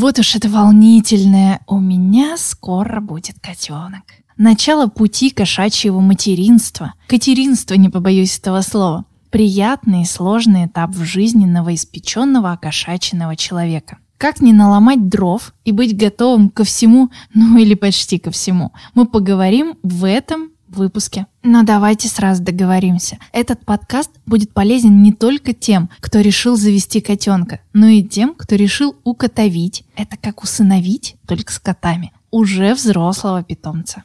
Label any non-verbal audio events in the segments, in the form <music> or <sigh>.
Вот уж это волнительное. У меня скоро будет котенок. Начало пути кошачьего материнства. Катеринства, не побоюсь этого слова. Приятный и сложный этап в жизни новоиспеченного окошаченного человека. Как не наломать дров и быть готовым ко всему, ну или почти ко всему, мы поговорим в этом выпуске. Но давайте сразу договоримся. Этот подкаст будет полезен не только тем, кто решил завести котенка, но и тем, кто решил укотовить. Это как усыновить, только с котами. Уже взрослого питомца.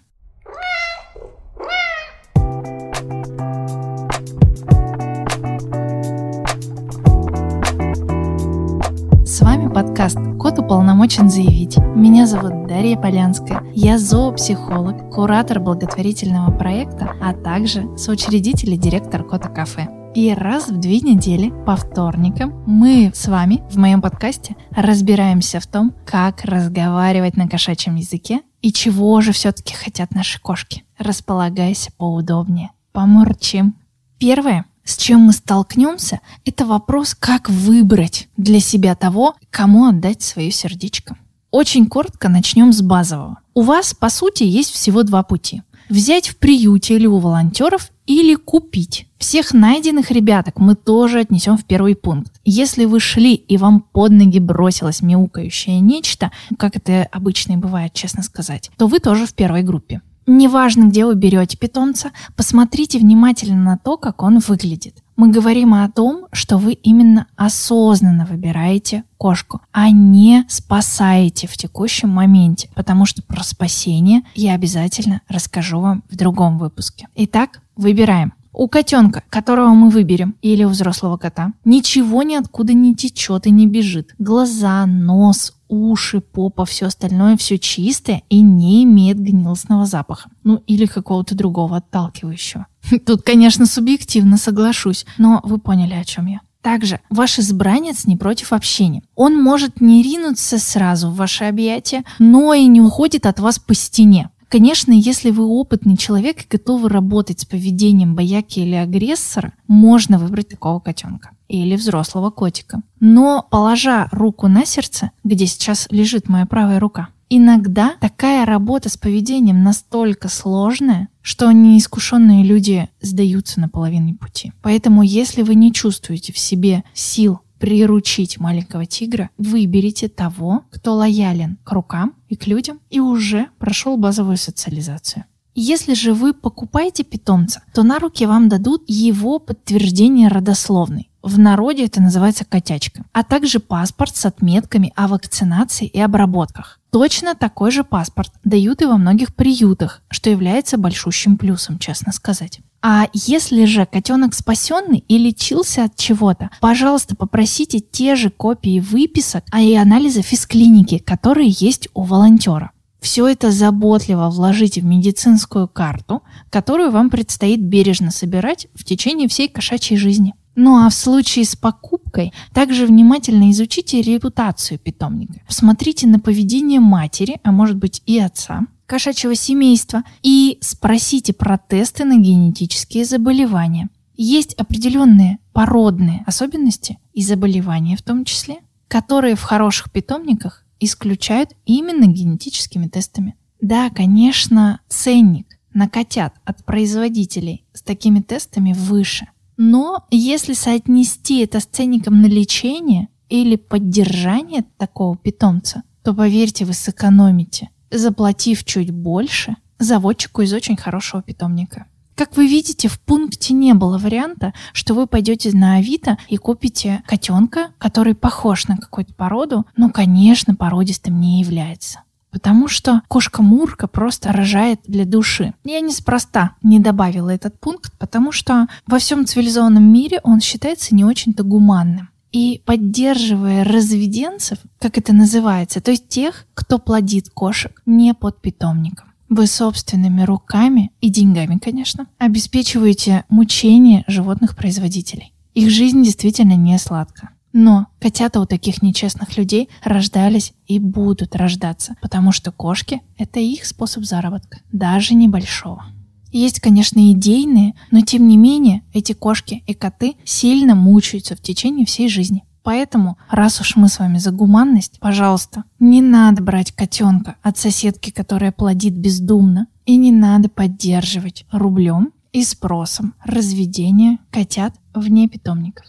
Подкаст «Кот уполномочен заявить». Меня зовут Дарья Полянская. Я зоопсихолог, куратор благотворительного проекта, а также соучредитель и директор Кота Кафе. И раз в две недели по вторникам мы с вами в моем подкасте разбираемся в том, как разговаривать на кошачьем языке и чего же все-таки хотят наши кошки. Располагайся поудобнее. Помурчим. Первое с чем мы столкнемся, это вопрос, как выбрать для себя того, кому отдать свое сердечко. Очень коротко начнем с базового. У вас, по сути, есть всего два пути. Взять в приюте или у волонтеров или купить. Всех найденных ребяток мы тоже отнесем в первый пункт. Если вы шли и вам под ноги бросилось мяукающее нечто, как это обычно и бывает, честно сказать, то вы тоже в первой группе. Неважно, где вы берете питомца, посмотрите внимательно на то, как он выглядит. Мы говорим о том, что вы именно осознанно выбираете кошку, а не спасаете в текущем моменте, потому что про спасение я обязательно расскажу вам в другом выпуске. Итак, выбираем. У котенка, которого мы выберем, или у взрослого кота, ничего ниоткуда не течет и не бежит. Глаза, нос, уши, попа, все остальное, все чистое и не имеет гнилостного запаха. Ну или какого-то другого отталкивающего. <laughs> Тут, конечно, субъективно соглашусь, но вы поняли, о чем я. Также ваш избранец не против общения. Он может не ринуться сразу в ваше объятие, но и не уходит от вас по стене. Конечно, если вы опытный человек и готовы работать с поведением бояки или агрессора, можно выбрать такого котенка или взрослого котика. Но положа руку на сердце, где сейчас лежит моя правая рука, иногда такая работа с поведением настолько сложная, что неискушенные люди сдаются на половине пути. Поэтому, если вы не чувствуете в себе сил приручить маленького тигра, выберите того, кто лоялен к рукам и к людям и уже прошел базовую социализацию. Если же вы покупаете питомца, то на руки вам дадут его подтверждение родословной. В народе это называется котячка, а также паспорт с отметками о вакцинации и обработках. Точно такой же паспорт дают и во многих приютах, что является большущим плюсом, честно сказать. А если же котенок спасенный и лечился от чего-то, пожалуйста, попросите те же копии выписок а и анализа физклиники, которые есть у волонтера. Все это заботливо вложите в медицинскую карту, которую вам предстоит бережно собирать в течение всей кошачьей жизни. Ну а в случае с покупкой также внимательно изучите репутацию питомника. Посмотрите на поведение матери, а может быть и отца, кошачьего семейства и спросите про тесты на генетические заболевания. Есть определенные породные особенности и заболевания в том числе, которые в хороших питомниках исключают именно генетическими тестами. Да, конечно, ценник на котят от производителей с такими тестами выше. Но если соотнести это с ценником на лечение или поддержание такого питомца, то поверьте, вы сэкономите заплатив чуть больше заводчику из очень хорошего питомника. Как вы видите, в пункте не было варианта, что вы пойдете на Авито и купите котенка, который похож на какую-то породу, но, конечно, породистым не является. Потому что кошка-мурка просто рожает для души. Я неспроста не добавила этот пункт, потому что во всем цивилизованном мире он считается не очень-то гуманным и поддерживая разведенцев, как это называется, то есть тех, кто плодит кошек не под питомником. Вы собственными руками и деньгами, конечно, обеспечиваете мучение животных производителей. Их жизнь действительно не сладка. Но котята у таких нечестных людей рождались и будут рождаться, потому что кошки – это их способ заработка, даже небольшого. Есть, конечно, идейные, но тем не менее эти кошки и коты сильно мучаются в течение всей жизни. Поэтому, раз уж мы с вами за гуманность, пожалуйста, не надо брать котенка от соседки, которая плодит бездумно, и не надо поддерживать рублем и спросом разведение котят вне питомников.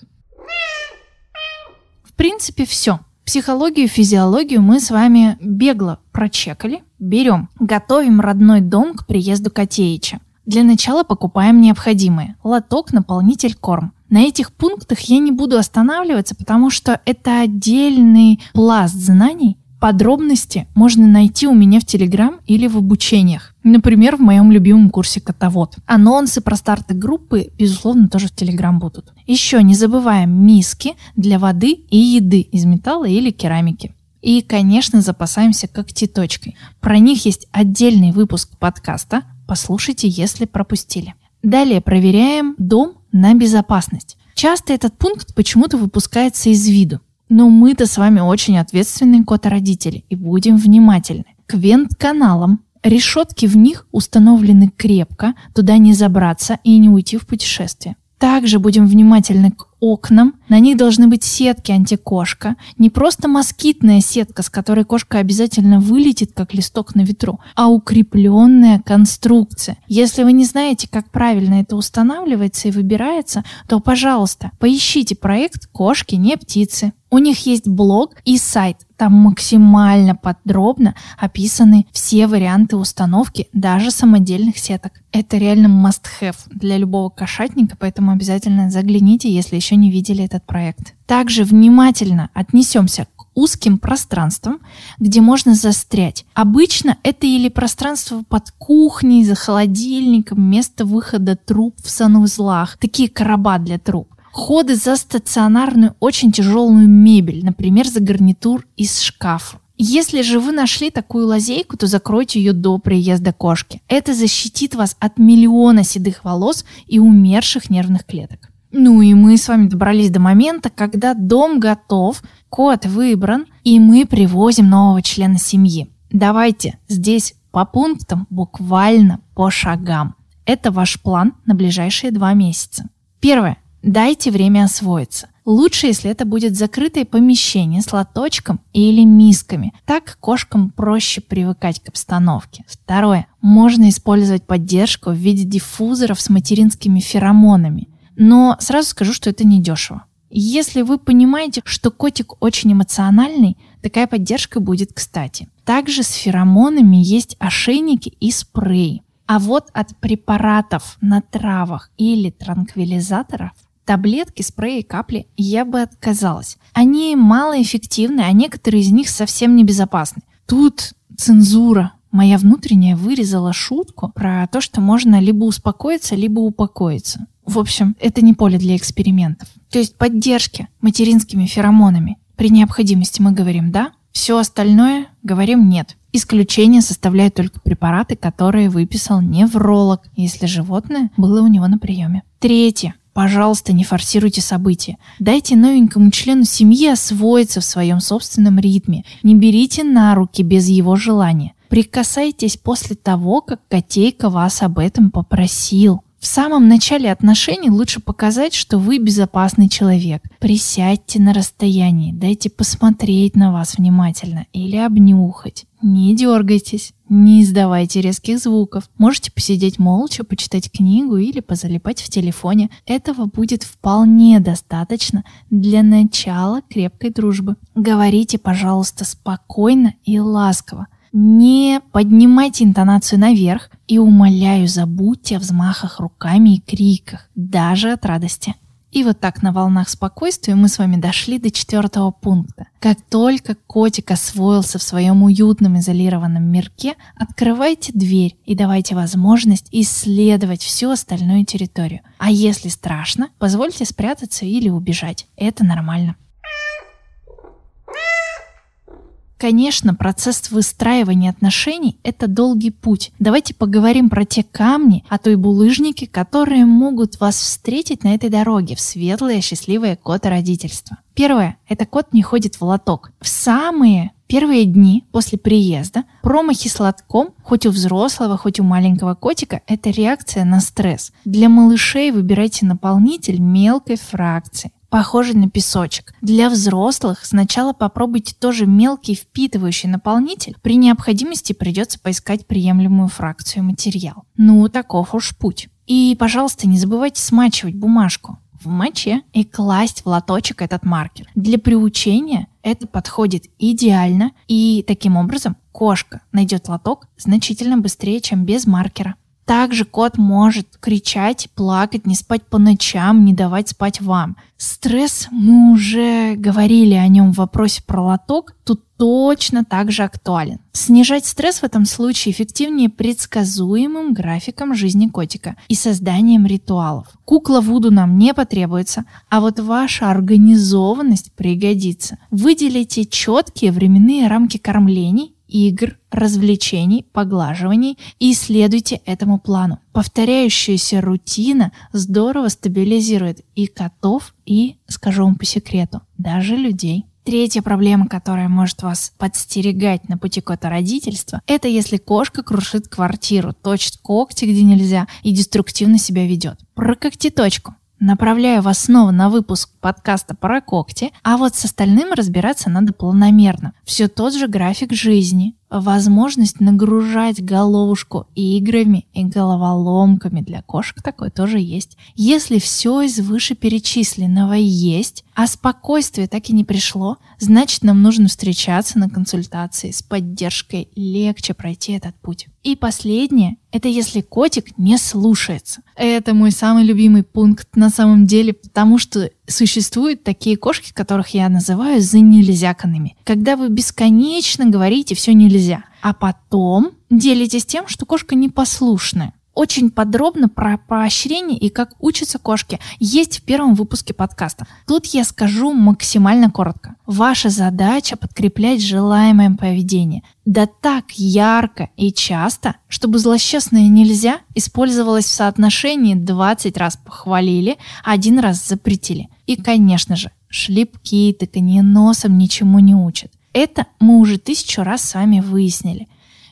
В принципе, все. Психологию, физиологию мы с вами бегло прочекали. Берем, готовим родной дом к приезду Котеича. Для начала покупаем необходимые. Лоток, наполнитель, корм. На этих пунктах я не буду останавливаться, потому что это отдельный пласт знаний, Подробности можно найти у меня в Телеграм или в обучениях. Например, в моем любимом курсе «Котовод». Анонсы про старты группы, безусловно, тоже в Телеграм будут. Еще не забываем миски для воды и еды из металла или керамики. И, конечно, запасаемся когтеточкой. Про них есть отдельный выпуск подкаста. Послушайте, если пропустили. Далее проверяем дом на безопасность. Часто этот пункт почему-то выпускается из виду. Но мы-то с вами очень ответственные кота-родители и будем внимательны. К вент-каналам решетки в них установлены крепко, туда не забраться и не уйти в путешествие. Также будем внимательны к окнам. На них должны быть сетки антикошка. Не просто москитная сетка, с которой кошка обязательно вылетит, как листок на ветру, а укрепленная конструкция. Если вы не знаете, как правильно это устанавливается и выбирается, то, пожалуйста, поищите проект «Кошки, не птицы». У них есть блог и сайт. Там максимально подробно описаны все варианты установки, даже самодельных сеток. Это реально must-have для любого кошатника, поэтому обязательно загляните, если еще не видели этот проект. Также внимательно отнесемся к узким пространствам, где можно застрять. Обычно это или пространство под кухней, за холодильником, место выхода труб в санузлах, такие короба для труб ходы за стационарную очень тяжелую мебель, например, за гарнитур из шкафа. Если же вы нашли такую лазейку, то закройте ее до приезда кошки. Это защитит вас от миллиона седых волос и умерших нервных клеток. Ну и мы с вами добрались до момента, когда дом готов, кот выбран, и мы привозим нового члена семьи. Давайте здесь по пунктам, буквально по шагам. Это ваш план на ближайшие два месяца. Первое. Дайте время освоиться. Лучше, если это будет закрытое помещение с лоточком или мисками. Так кошкам проще привыкать к обстановке. Второе. Можно использовать поддержку в виде диффузоров с материнскими феромонами. Но сразу скажу, что это не дешево. Если вы понимаете, что котик очень эмоциональный, такая поддержка будет кстати. Также с феромонами есть ошейники и спреи. А вот от препаратов на травах или транквилизаторов Таблетки, спреи, капли я бы отказалась. Они малоэффективны, а некоторые из них совсем небезопасны. Тут цензура. Моя внутренняя вырезала шутку про то, что можно либо успокоиться, либо упокоиться. В общем, это не поле для экспериментов. То есть поддержки материнскими феромонами. При необходимости мы говорим «да», все остальное говорим «нет». Исключение составляют только препараты, которые выписал невролог, если животное было у него на приеме. Третье. Пожалуйста, не форсируйте события. Дайте новенькому члену семьи освоиться в своем собственном ритме. Не берите на руки без его желания. Прикасайтесь после того, как котейка вас об этом попросил. В самом начале отношений лучше показать, что вы безопасный человек. Присядьте на расстоянии, дайте посмотреть на вас внимательно или обнюхать. Не дергайтесь, не издавайте резких звуков. Можете посидеть молча, почитать книгу или позалипать в телефоне. Этого будет вполне достаточно для начала крепкой дружбы. Говорите, пожалуйста, спокойно и ласково. Не поднимайте интонацию наверх и, умоляю, забудьте о взмахах руками и криках, даже от радости. И вот так на волнах спокойствия мы с вами дошли до четвертого пункта. Как только котик освоился в своем уютном изолированном мирке, открывайте дверь и давайте возможность исследовать всю остальную территорию. А если страшно, позвольте спрятаться или убежать. Это нормально. Конечно, процесс выстраивания отношений – это долгий путь. Давайте поговорим про те камни, а то и булыжники, которые могут вас встретить на этой дороге в светлое счастливое кото родительства. Первое – это кот не ходит в лоток. В самые первые дни после приезда промахи с лотком, хоть у взрослого, хоть у маленького котика, это реакция на стресс. Для малышей выбирайте наполнитель мелкой фракции. Похожий на песочек. Для взрослых сначала попробуйте тоже мелкий впитывающий наполнитель. При необходимости придется поискать приемлемую фракцию материал. Ну, таков уж путь. И, пожалуйста, не забывайте смачивать бумажку в моче и класть в лоточек этот маркер. Для приучения это подходит идеально, и таким образом кошка найдет лоток значительно быстрее, чем без маркера. Также кот может кричать, плакать, не спать по ночам, не давать спать вам. Стресс, мы уже говорили о нем в вопросе про лоток, тут точно так же актуален. Снижать стресс в этом случае эффективнее предсказуемым графиком жизни котика и созданием ритуалов. Кукла Вуду нам не потребуется, а вот ваша организованность пригодится. Выделите четкие временные рамки кормлений игр, развлечений, поглаживаний и следуйте этому плану. Повторяющаяся рутина здорово стабилизирует и котов, и, скажу вам по секрету, даже людей. Третья проблема, которая может вас подстерегать на пути кота родительства, это если кошка крушит квартиру, точит когти, где нельзя, и деструктивно себя ведет. Про когтеточку. Направляю вас снова на выпуск подкаста про когти, а вот с остальным разбираться надо планомерно. Все тот же график жизни, возможность нагружать головушку играми и головоломками для кошек такое тоже есть. Если все из вышеперечисленного есть, а спокойствие так и не пришло, значит нам нужно встречаться на консультации с поддержкой, легче пройти этот путь. И последнее – это если котик не слушается. Это мой самый любимый пункт на самом деле, потому что существуют такие кошки, которых я называю за нельзяканными. Когда вы бесконечно говорите «все нельзя», а потом делитесь тем, что кошка непослушная очень подробно про поощрение и как учатся кошки есть в первом выпуске подкаста. Тут я скажу максимально коротко. Ваша задача подкреплять желаемое поведение. Да так ярко и часто, чтобы злосчастное нельзя использовалось в соотношении 20 раз похвалили, один раз запретили. И, конечно же, шлепки, тыканье носом ничему не учат. Это мы уже тысячу раз с вами выяснили.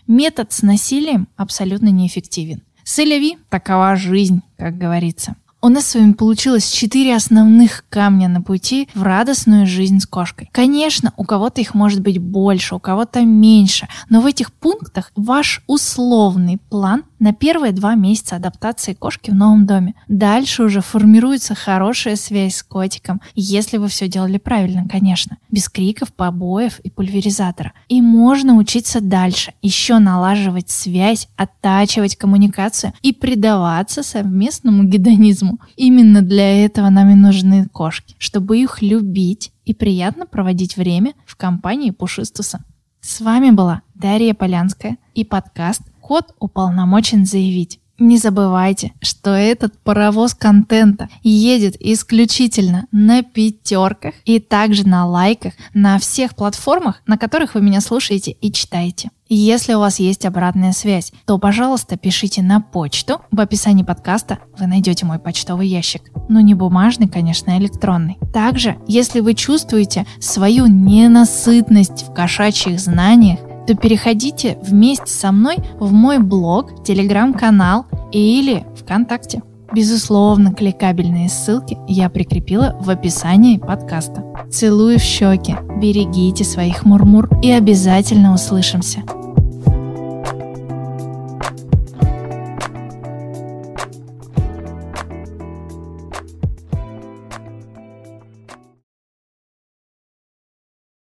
Метод с насилием абсолютно неэффективен. Селяви, такова жизнь, как говорится. У нас с вами получилось четыре основных камня на пути в радостную жизнь с кошкой. Конечно, у кого-то их может быть больше, у кого-то меньше, но в этих пунктах ваш условный план на первые два месяца адаптации кошки в новом доме. Дальше уже формируется хорошая связь с котиком, если вы все делали правильно, конечно, без криков, побоев и пульверизатора. И можно учиться дальше, еще налаживать связь, оттачивать коммуникацию и предаваться совместному гедонизму. Именно для этого нам и нужны кошки, чтобы их любить и приятно проводить время в компании Пушистуса. С вами была Дарья Полянская и подкаст Код уполномочен заявить. Не забывайте, что этот паровоз контента едет исключительно на пятерках и также на лайках на всех платформах, на которых вы меня слушаете и читаете. Если у вас есть обратная связь, то, пожалуйста, пишите на почту. В описании подкаста вы найдете мой почтовый ящик. Ну, не бумажный, конечно, а электронный. Также, если вы чувствуете свою ненасытность в кошачьих знаниях, то переходите вместе со мной в мой блог, телеграм-канал или ВКонтакте. Безусловно, кликабельные ссылки я прикрепила в описании подкаста. Целую в щеки, берегите своих мурмур и обязательно услышимся.